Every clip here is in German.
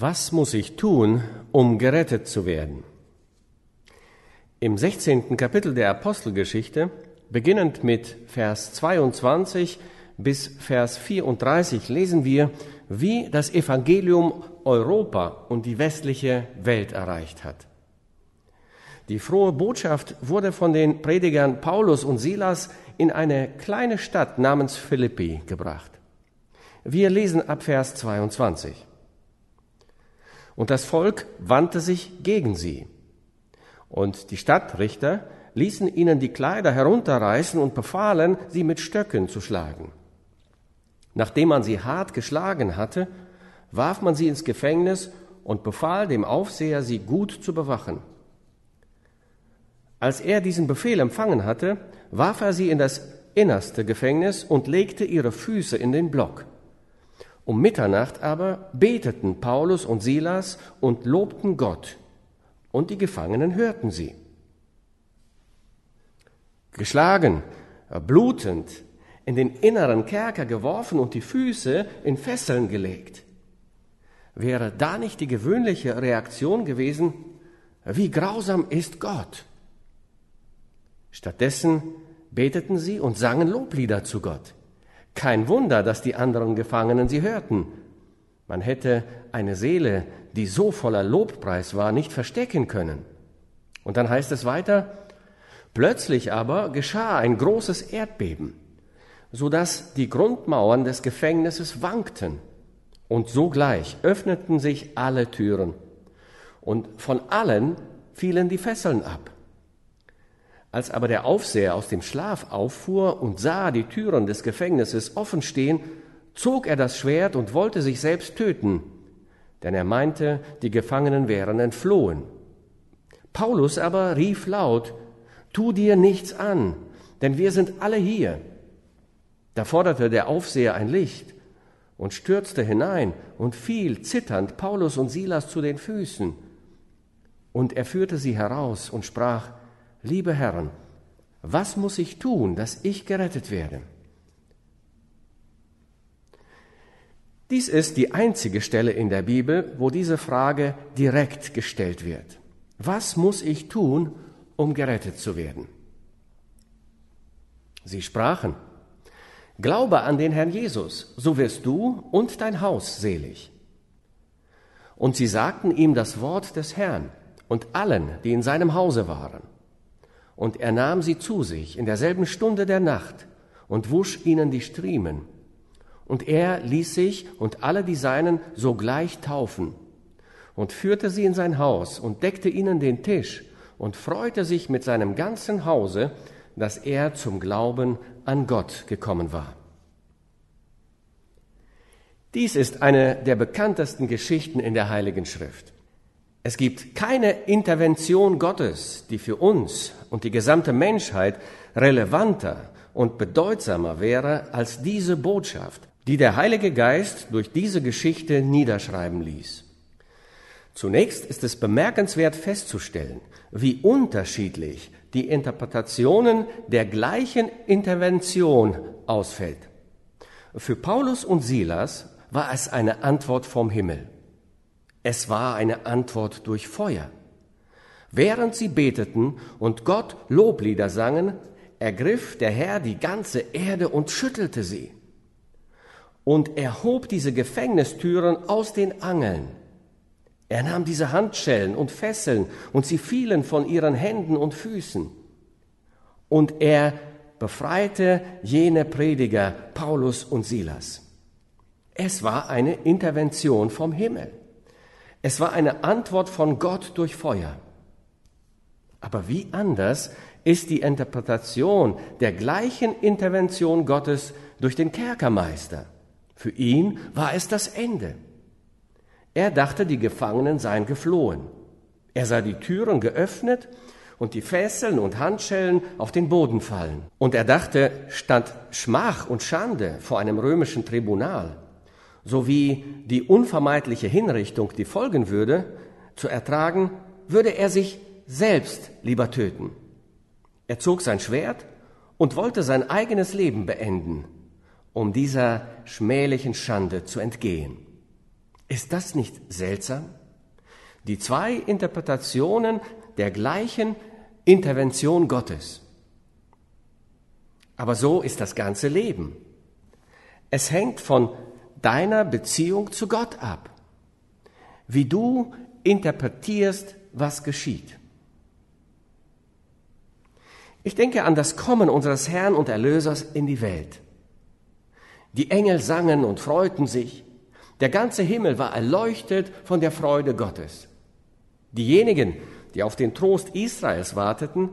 Was muss ich tun, um gerettet zu werden? Im 16. Kapitel der Apostelgeschichte, beginnend mit Vers 22 bis Vers 34, lesen wir, wie das Evangelium Europa und die westliche Welt erreicht hat. Die frohe Botschaft wurde von den Predigern Paulus und Silas in eine kleine Stadt namens Philippi gebracht. Wir lesen ab Vers 22. Und das Volk wandte sich gegen sie. Und die Stadtrichter ließen ihnen die Kleider herunterreißen und befahlen, sie mit Stöcken zu schlagen. Nachdem man sie hart geschlagen hatte, warf man sie ins Gefängnis und befahl dem Aufseher, sie gut zu bewachen. Als er diesen Befehl empfangen hatte, warf er sie in das innerste Gefängnis und legte ihre Füße in den Block. Um Mitternacht aber beteten Paulus und Silas und lobten Gott, und die Gefangenen hörten sie. Geschlagen, blutend, in den inneren Kerker geworfen und die Füße in Fesseln gelegt. Wäre da nicht die gewöhnliche Reaktion gewesen, wie grausam ist Gott? Stattdessen beteten sie und sangen Loblieder zu Gott. Kein Wunder, dass die anderen Gefangenen sie hörten. Man hätte eine Seele, die so voller Lobpreis war, nicht verstecken können. Und dann heißt es weiter, plötzlich aber geschah ein großes Erdbeben, so dass die Grundmauern des Gefängnisses wankten. Und sogleich öffneten sich alle Türen. Und von allen fielen die Fesseln ab. Als aber der Aufseher aus dem Schlaf auffuhr und sah die Türen des Gefängnisses offen stehen, zog er das Schwert und wollte sich selbst töten, denn er meinte, die Gefangenen wären entflohen. Paulus aber rief laut, Tu dir nichts an, denn wir sind alle hier. Da forderte der Aufseher ein Licht und stürzte hinein und fiel zitternd Paulus und Silas zu den Füßen. Und er führte sie heraus und sprach, liebe Herren, was muss ich tun, dass ich gerettet werde? Dies ist die einzige Stelle in der Bibel, wo diese Frage direkt gestellt wird. Was muss ich tun, um gerettet zu werden? Sie sprachen, Glaube an den Herrn Jesus, so wirst du und dein Haus selig. Und sie sagten ihm das Wort des Herrn und allen, die in seinem Hause waren. Und er nahm sie zu sich in derselben Stunde der Nacht und wusch ihnen die Striemen. Und er ließ sich und alle die Seinen sogleich taufen und führte sie in sein Haus und deckte ihnen den Tisch und freute sich mit seinem ganzen Hause, dass er zum Glauben an Gott gekommen war. Dies ist eine der bekanntesten Geschichten in der Heiligen Schrift. Es gibt keine Intervention Gottes, die für uns und die gesamte Menschheit relevanter und bedeutsamer wäre als diese Botschaft, die der Heilige Geist durch diese Geschichte niederschreiben ließ. Zunächst ist es bemerkenswert festzustellen, wie unterschiedlich die Interpretationen der gleichen Intervention ausfällt. Für Paulus und Silas war es eine Antwort vom Himmel. Es war eine Antwort durch Feuer. Während sie beteten und Gott Loblieder sangen, ergriff der Herr die ganze Erde und schüttelte sie. Und er hob diese Gefängnistüren aus den Angeln. Er nahm diese Handschellen und Fesseln und sie fielen von ihren Händen und Füßen. Und er befreite jene Prediger Paulus und Silas. Es war eine Intervention vom Himmel. Es war eine Antwort von Gott durch Feuer. Aber wie anders ist die Interpretation der gleichen Intervention Gottes durch den Kerkermeister? Für ihn war es das Ende. Er dachte, die Gefangenen seien geflohen. Er sah die Türen geöffnet und die Fesseln und Handschellen auf den Boden fallen. Und er dachte, statt Schmach und Schande vor einem römischen Tribunal sowie die unvermeidliche Hinrichtung, die folgen würde, zu ertragen, würde er sich selbst lieber töten. Er zog sein Schwert und wollte sein eigenes Leben beenden, um dieser schmählichen Schande zu entgehen. Ist das nicht seltsam? Die zwei Interpretationen der gleichen Intervention Gottes. Aber so ist das ganze Leben. Es hängt von deiner Beziehung zu Gott ab, wie du interpretierst, was geschieht. Ich denke an das Kommen unseres Herrn und Erlösers in die Welt. Die Engel sangen und freuten sich. Der ganze Himmel war erleuchtet von der Freude Gottes. Diejenigen, die auf den Trost Israels warteten,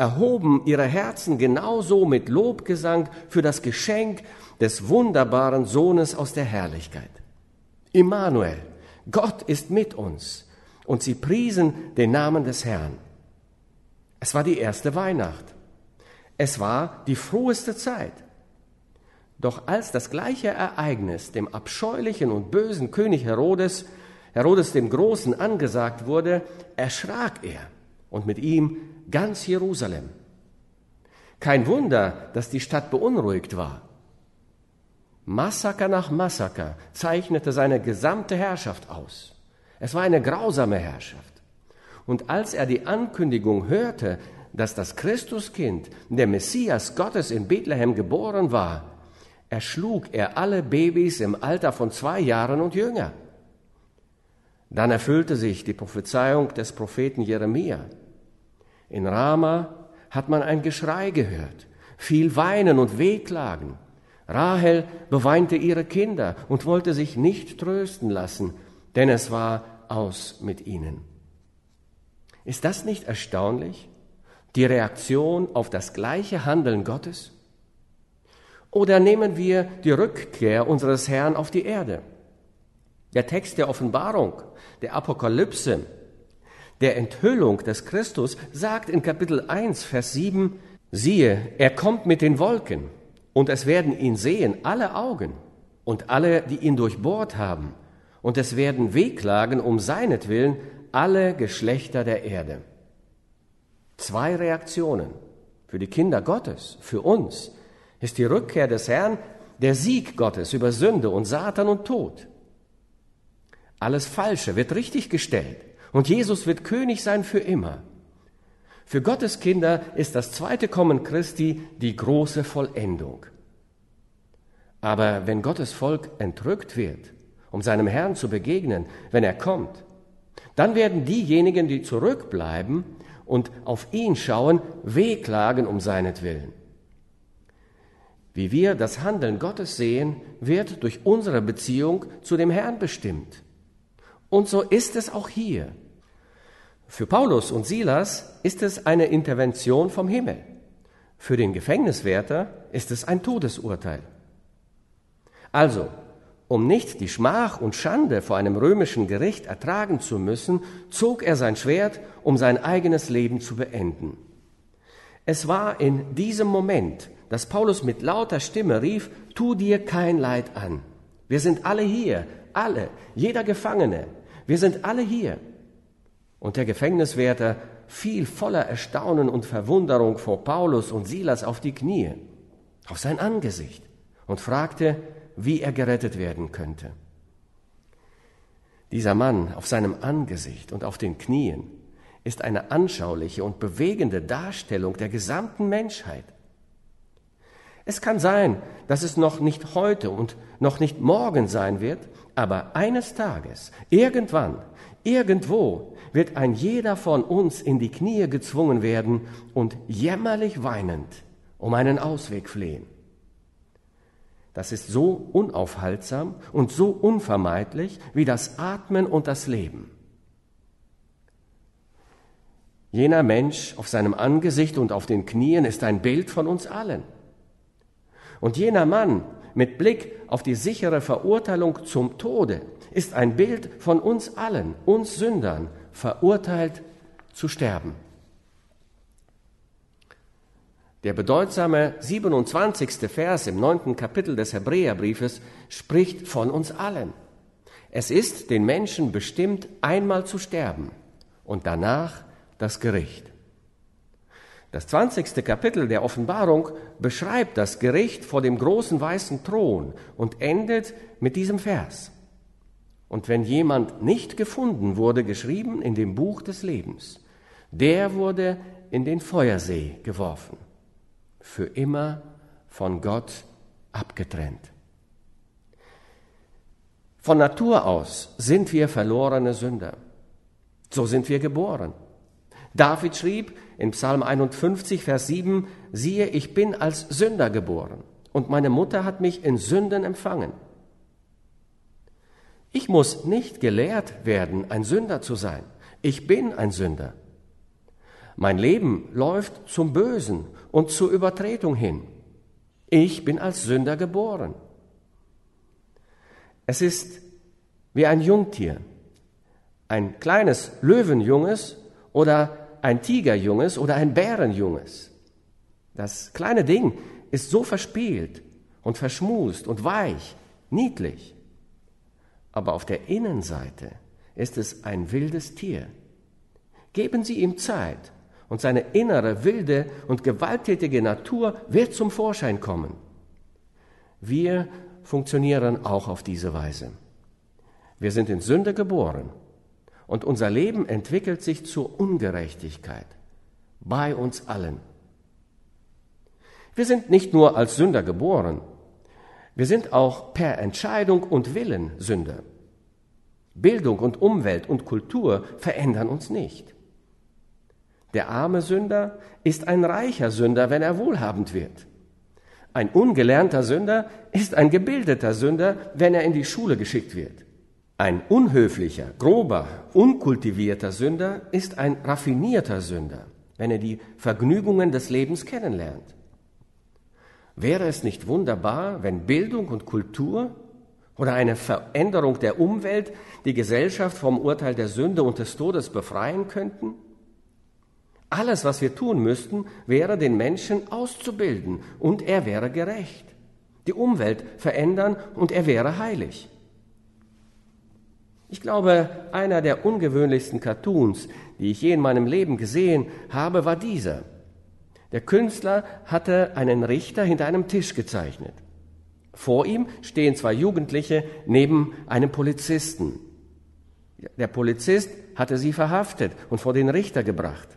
erhoben ihre Herzen genauso mit Lobgesang für das Geschenk des wunderbaren Sohnes aus der Herrlichkeit. Immanuel, Gott ist mit uns, und sie priesen den Namen des Herrn. Es war die erste Weihnacht. Es war die froheste Zeit. Doch als das gleiche Ereignis dem abscheulichen und bösen König Herodes, Herodes dem Großen, angesagt wurde, erschrak er und mit ihm ganz Jerusalem. Kein Wunder, dass die Stadt beunruhigt war. Massaker nach Massaker zeichnete seine gesamte Herrschaft aus. Es war eine grausame Herrschaft. Und als er die Ankündigung hörte, dass das Christuskind, der Messias Gottes in Bethlehem geboren war, erschlug er alle Babys im Alter von zwei Jahren und jünger. Dann erfüllte sich die Prophezeiung des Propheten Jeremia. In Rama hat man ein Geschrei gehört, viel Weinen und Wehklagen. Rahel beweinte ihre Kinder und wollte sich nicht trösten lassen, denn es war aus mit ihnen. Ist das nicht erstaunlich? Die Reaktion auf das gleiche Handeln Gottes? Oder nehmen wir die Rückkehr unseres Herrn auf die Erde? Der Text der Offenbarung, der Apokalypse, der Enthüllung des Christus sagt in Kapitel 1, Vers 7, siehe, er kommt mit den Wolken und es werden ihn sehen alle Augen und alle, die ihn durchbohrt haben und es werden wehklagen um seinetwillen alle Geschlechter der Erde. Zwei Reaktionen für die Kinder Gottes, für uns, ist die Rückkehr des Herrn, der Sieg Gottes über Sünde und Satan und Tod. Alles Falsche wird richtig gestellt und Jesus wird König sein für immer. Für Gottes Kinder ist das zweite Kommen Christi die große Vollendung. Aber wenn Gottes Volk entrückt wird, um seinem Herrn zu begegnen, wenn er kommt, dann werden diejenigen, die zurückbleiben und auf ihn schauen, wehklagen um seinetwillen. Wie wir das Handeln Gottes sehen, wird durch unsere Beziehung zu dem Herrn bestimmt. Und so ist es auch hier. Für Paulus und Silas ist es eine Intervention vom Himmel. Für den Gefängniswärter ist es ein Todesurteil. Also, um nicht die Schmach und Schande vor einem römischen Gericht ertragen zu müssen, zog er sein Schwert, um sein eigenes Leben zu beenden. Es war in diesem Moment, dass Paulus mit lauter Stimme rief, tu dir kein Leid an. Wir sind alle hier, alle, jeder Gefangene, wir sind alle hier. Und der Gefängniswärter fiel voller Erstaunen und Verwunderung vor Paulus und Silas auf die Knie, auf sein Angesicht und fragte, wie er gerettet werden könnte. Dieser Mann auf seinem Angesicht und auf den Knien ist eine anschauliche und bewegende Darstellung der gesamten Menschheit. Es kann sein, dass es noch nicht heute und noch nicht morgen sein wird, aber eines Tages, irgendwann, irgendwo wird ein jeder von uns in die Knie gezwungen werden und jämmerlich weinend um einen Ausweg flehen. Das ist so unaufhaltsam und so unvermeidlich wie das Atmen und das Leben. Jener Mensch auf seinem Angesicht und auf den Knien ist ein Bild von uns allen. Und jener Mann mit Blick auf die sichere Verurteilung zum Tode ist ein Bild von uns allen, uns Sündern, verurteilt zu sterben. Der bedeutsame 27. Vers im neunten Kapitel des Hebräerbriefes spricht von uns allen. Es ist den Menschen bestimmt, einmal zu sterben und danach das Gericht. Das 20. Kapitel der Offenbarung beschreibt das Gericht vor dem großen weißen Thron und endet mit diesem Vers. Und wenn jemand nicht gefunden wurde, geschrieben in dem Buch des Lebens, der wurde in den Feuersee geworfen, für immer von Gott abgetrennt. Von Natur aus sind wir verlorene Sünder. So sind wir geboren. David schrieb in Psalm 51, Vers 7, siehe, ich bin als Sünder geboren und meine Mutter hat mich in Sünden empfangen. Ich muss nicht gelehrt werden, ein Sünder zu sein. Ich bin ein Sünder. Mein Leben läuft zum Bösen und zur Übertretung hin. Ich bin als Sünder geboren. Es ist wie ein Jungtier, ein kleines Löwenjunges oder ein Tigerjunges oder ein Bärenjunges. Das kleine Ding ist so verspielt und verschmust und weich, niedlich. Aber auf der Innenseite ist es ein wildes Tier. Geben Sie ihm Zeit und seine innere, wilde und gewalttätige Natur wird zum Vorschein kommen. Wir funktionieren auch auf diese Weise. Wir sind in Sünde geboren und unser Leben entwickelt sich zur Ungerechtigkeit bei uns allen. Wir sind nicht nur als Sünder geboren, wir sind auch per Entscheidung und Willen Sünder. Bildung und Umwelt und Kultur verändern uns nicht. Der arme Sünder ist ein reicher Sünder, wenn er wohlhabend wird. Ein ungelernter Sünder ist ein gebildeter Sünder, wenn er in die Schule geschickt wird. Ein unhöflicher, grober, unkultivierter Sünder ist ein raffinierter Sünder, wenn er die Vergnügungen des Lebens kennenlernt. Wäre es nicht wunderbar, wenn Bildung und Kultur oder eine Veränderung der Umwelt die Gesellschaft vom Urteil der Sünde und des Todes befreien könnten? Alles, was wir tun müssten, wäre den Menschen auszubilden und er wäre gerecht. Die Umwelt verändern und er wäre heilig. Ich glaube, einer der ungewöhnlichsten Cartoons, die ich je in meinem Leben gesehen habe, war dieser. Der Künstler hatte einen Richter hinter einem Tisch gezeichnet. Vor ihm stehen zwei Jugendliche neben einem Polizisten. Der Polizist hatte sie verhaftet und vor den Richter gebracht.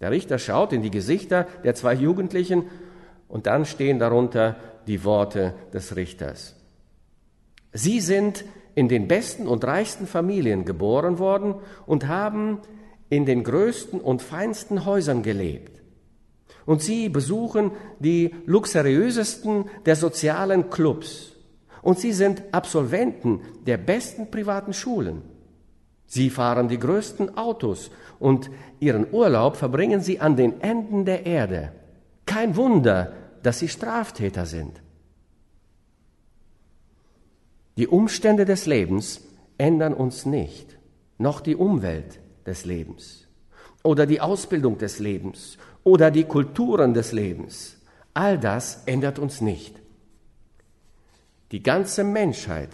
Der Richter schaut in die Gesichter der zwei Jugendlichen und dann stehen darunter die Worte des Richters. Sie sind in den besten und reichsten Familien geboren worden und haben in den größten und feinsten Häusern gelebt. Und sie besuchen die luxuriösesten der sozialen Clubs. Und sie sind Absolventen der besten privaten Schulen. Sie fahren die größten Autos und ihren Urlaub verbringen sie an den Enden der Erde. Kein Wunder, dass sie Straftäter sind. Die Umstände des Lebens ändern uns nicht, noch die Umwelt des Lebens oder die Ausbildung des Lebens oder die Kulturen des Lebens. All das ändert uns nicht. Die ganze Menschheit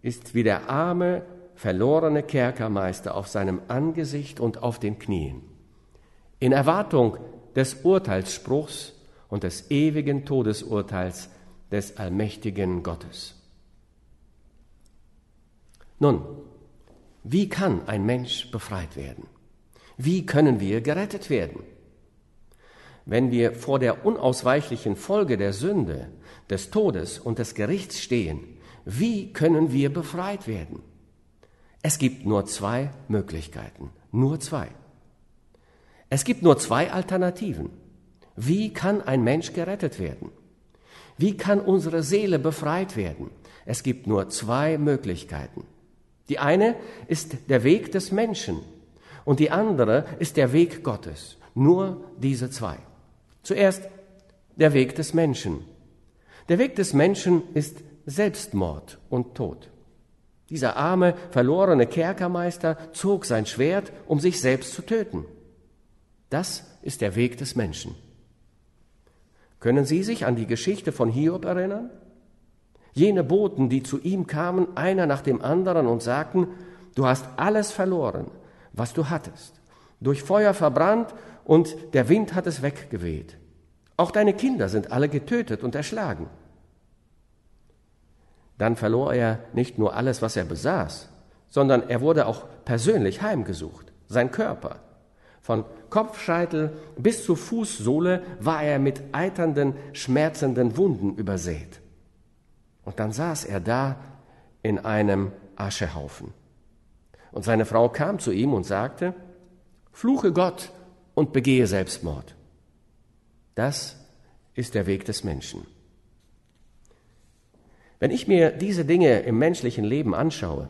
ist wie der arme verlorene Kerkermeister auf seinem Angesicht und auf den Knien, in Erwartung des Urteilsspruchs und des ewigen Todesurteils des allmächtigen Gottes. Nun, wie kann ein Mensch befreit werden? Wie können wir gerettet werden? Wenn wir vor der unausweichlichen Folge der Sünde, des Todes und des Gerichts stehen, wie können wir befreit werden? Es gibt nur zwei Möglichkeiten, nur zwei. Es gibt nur zwei Alternativen. Wie kann ein Mensch gerettet werden? Wie kann unsere Seele befreit werden? Es gibt nur zwei Möglichkeiten. Die eine ist der Weg des Menschen und die andere ist der Weg Gottes. Nur diese zwei. Zuerst der Weg des Menschen. Der Weg des Menschen ist Selbstmord und Tod. Dieser arme, verlorene Kerkermeister zog sein Schwert, um sich selbst zu töten. Das ist der Weg des Menschen. Können Sie sich an die Geschichte von Hiob erinnern? Jene Boten, die zu ihm kamen, einer nach dem anderen und sagten, du hast alles verloren, was du hattest, durch Feuer verbrannt und der Wind hat es weggeweht. Auch deine Kinder sind alle getötet und erschlagen. Dann verlor er nicht nur alles, was er besaß, sondern er wurde auch persönlich heimgesucht, sein Körper. Von Kopfscheitel bis zur Fußsohle war er mit eiternden, schmerzenden Wunden übersät. Und dann saß er da in einem Aschehaufen. Und seine Frau kam zu ihm und sagte, Fluche Gott und begehe Selbstmord. Das ist der Weg des Menschen. Wenn ich mir diese Dinge im menschlichen Leben anschaue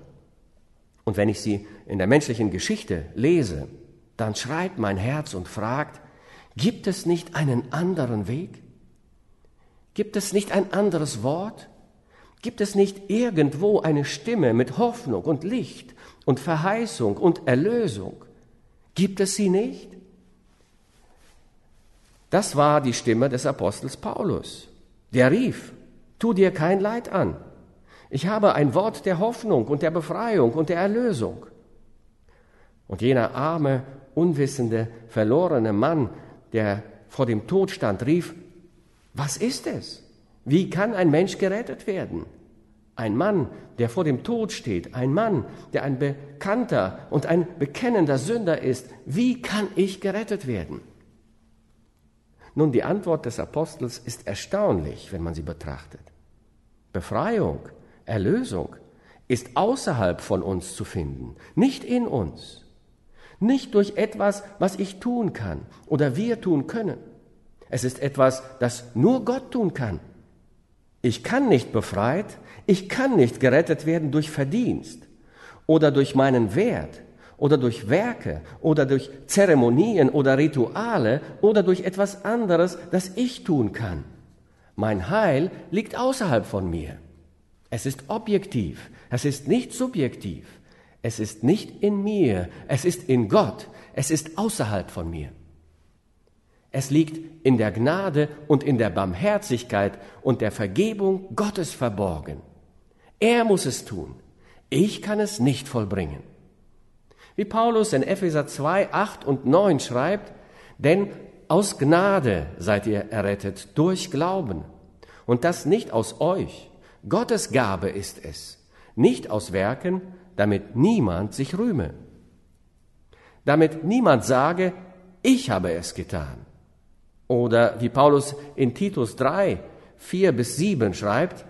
und wenn ich sie in der menschlichen Geschichte lese, dann schreit mein Herz und fragt, gibt es nicht einen anderen Weg? Gibt es nicht ein anderes Wort? Gibt es nicht irgendwo eine Stimme mit Hoffnung und Licht und Verheißung und Erlösung? Gibt es sie nicht? Das war die Stimme des Apostels Paulus. Der rief, tu dir kein Leid an. Ich habe ein Wort der Hoffnung und der Befreiung und der Erlösung. Und jener arme, unwissende, verlorene Mann, der vor dem Tod stand, rief, was ist es? Wie kann ein Mensch gerettet werden? Ein Mann, der vor dem Tod steht, ein Mann, der ein bekannter und ein bekennender Sünder ist, wie kann ich gerettet werden? Nun, die Antwort des Apostels ist erstaunlich, wenn man sie betrachtet. Befreiung, Erlösung ist außerhalb von uns zu finden, nicht in uns, nicht durch etwas, was ich tun kann oder wir tun können. Es ist etwas, das nur Gott tun kann. Ich kann nicht befreit, ich kann nicht gerettet werden durch Verdienst oder durch meinen Wert oder durch Werke oder durch Zeremonien oder Rituale oder durch etwas anderes, das ich tun kann. Mein Heil liegt außerhalb von mir. Es ist objektiv, es ist nicht subjektiv, es ist nicht in mir, es ist in Gott, es ist außerhalb von mir. Es liegt in der Gnade und in der Barmherzigkeit und der Vergebung Gottes verborgen. Er muss es tun. Ich kann es nicht vollbringen. Wie Paulus in Epheser 2, 8 und 9 schreibt, denn aus Gnade seid ihr errettet durch Glauben. Und das nicht aus euch. Gottes Gabe ist es. Nicht aus Werken, damit niemand sich rühme. Damit niemand sage, ich habe es getan. Oder wie Paulus in Titus 3, 4 bis 7 schreibt,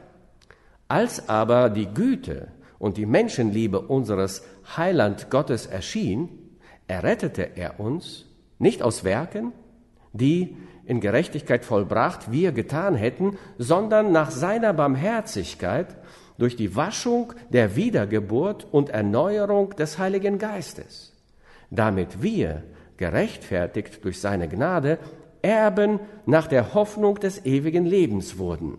als aber die Güte und die Menschenliebe unseres Heiland Gottes erschien, errettete er uns nicht aus Werken, die in Gerechtigkeit vollbracht wir getan hätten, sondern nach seiner Barmherzigkeit durch die Waschung der Wiedergeburt und Erneuerung des Heiligen Geistes, damit wir, gerechtfertigt durch seine Gnade, Erben nach der Hoffnung des ewigen Lebens wurden.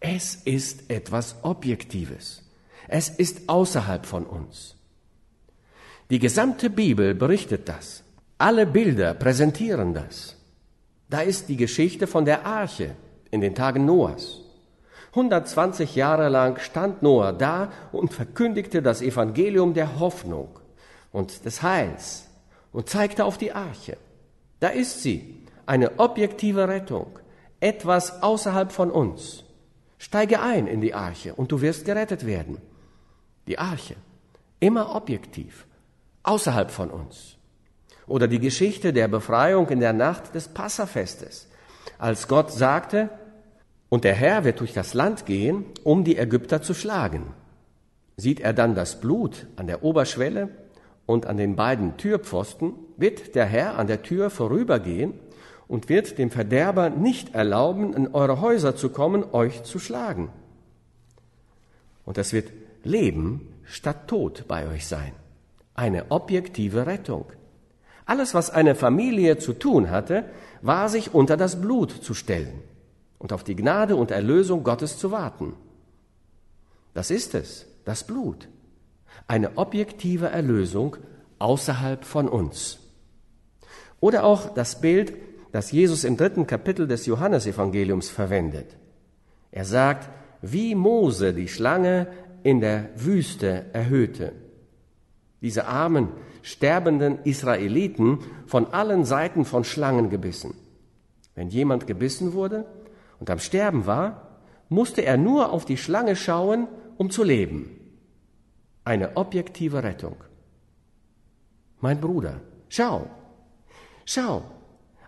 Es ist etwas Objektives. Es ist außerhalb von uns. Die gesamte Bibel berichtet das. Alle Bilder präsentieren das. Da ist die Geschichte von der Arche in den Tagen Noahs. 120 Jahre lang stand Noah da und verkündigte das Evangelium der Hoffnung und des Heils und zeigte auf die Arche. Da ist sie, eine objektive Rettung, etwas außerhalb von uns. Steige ein in die Arche und du wirst gerettet werden die Arche, immer objektiv, außerhalb von uns. Oder die Geschichte der Befreiung in der Nacht des Passafestes, als Gott sagte, und der Herr wird durch das Land gehen, um die Ägypter zu schlagen. Sieht er dann das Blut an der Oberschwelle und an den beiden Türpfosten, wird der Herr an der Tür vorübergehen und wird dem Verderber nicht erlauben, in eure Häuser zu kommen, euch zu schlagen. Und es wird Leben statt Tod bei euch sein. Eine objektive Rettung. Alles, was eine Familie zu tun hatte, war sich unter das Blut zu stellen und auf die Gnade und Erlösung Gottes zu warten. Das ist es, das Blut. Eine objektive Erlösung außerhalb von uns. Oder auch das Bild, das Jesus im dritten Kapitel des Johannesevangeliums verwendet. Er sagt, wie Mose die Schlange in der Wüste erhöhte. Diese armen, sterbenden Israeliten von allen Seiten von Schlangen gebissen. Wenn jemand gebissen wurde und am Sterben war, musste er nur auf die Schlange schauen, um zu leben. Eine objektive Rettung. Mein Bruder, schau, schau,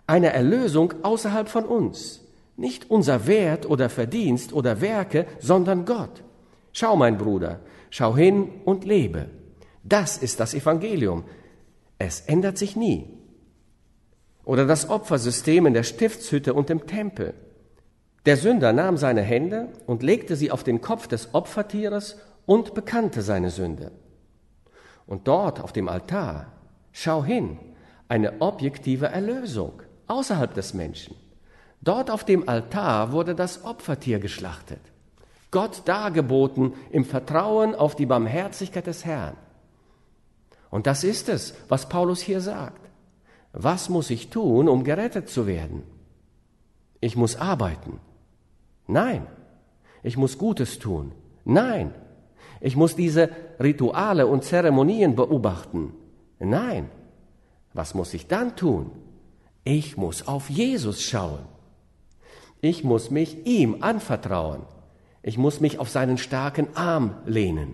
eine Erlösung außerhalb von uns, nicht unser Wert oder Verdienst oder Werke, sondern Gott. Schau, mein Bruder, schau hin und lebe. Das ist das Evangelium. Es ändert sich nie. Oder das Opfersystem in der Stiftshütte und im Tempel. Der Sünder nahm seine Hände und legte sie auf den Kopf des Opfertieres und bekannte seine Sünde. Und dort auf dem Altar, schau hin, eine objektive Erlösung außerhalb des Menschen. Dort auf dem Altar wurde das Opfertier geschlachtet, Gott dargeboten im Vertrauen auf die Barmherzigkeit des Herrn. Und das ist es, was Paulus hier sagt. Was muss ich tun, um gerettet zu werden? Ich muss arbeiten. Nein. Ich muss Gutes tun. Nein. Ich muss diese Rituale und Zeremonien beobachten. Nein. Was muss ich dann tun? Ich muss auf Jesus schauen. Ich muss mich ihm anvertrauen. Ich muss mich auf seinen starken Arm lehnen.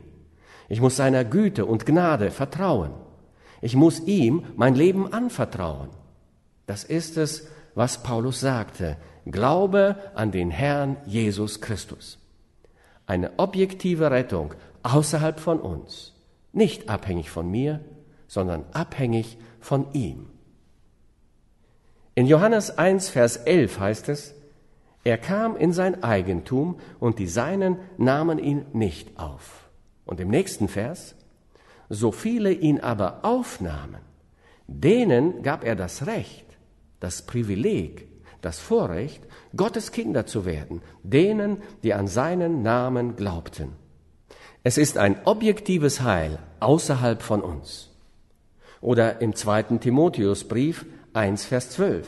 Ich muss seiner Güte und Gnade vertrauen. Ich muss ihm mein Leben anvertrauen. Das ist es, was Paulus sagte. Glaube an den Herrn Jesus Christus. Eine objektive Rettung außerhalb von uns, nicht abhängig von mir, sondern abhängig von ihm. In Johannes 1, Vers 11 heißt es, er kam in sein Eigentum und die Seinen nahmen ihn nicht auf. Und im nächsten Vers, so viele ihn aber aufnahmen, denen gab er das Recht, das Privileg, das Vorrecht, Gottes Kinder zu werden, denen, die an seinen Namen glaubten. Es ist ein objektives Heil außerhalb von uns. Oder im zweiten Timotheusbrief 1, Vers 12.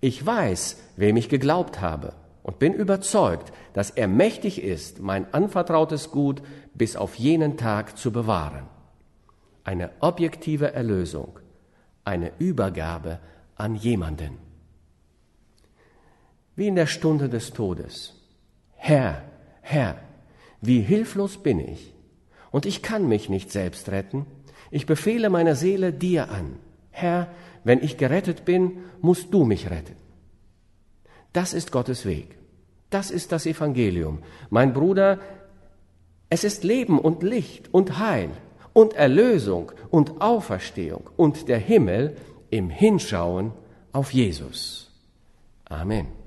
Ich weiß, wem ich geglaubt habe und bin überzeugt, dass er mächtig ist, mein anvertrautes Gut bis auf jenen Tag zu bewahren. Eine objektive Erlösung, eine Übergabe an jemanden. Wie in der Stunde des Todes. Herr, Herr, wie hilflos bin ich, und ich kann mich nicht selbst retten. Ich befehle meine Seele dir an. Herr, wenn ich gerettet bin, musst du mich retten. Das ist Gottes Weg. Das ist das Evangelium. Mein Bruder, es ist Leben und Licht und Heil und Erlösung und Auferstehung und der Himmel im Hinschauen auf Jesus. Amen.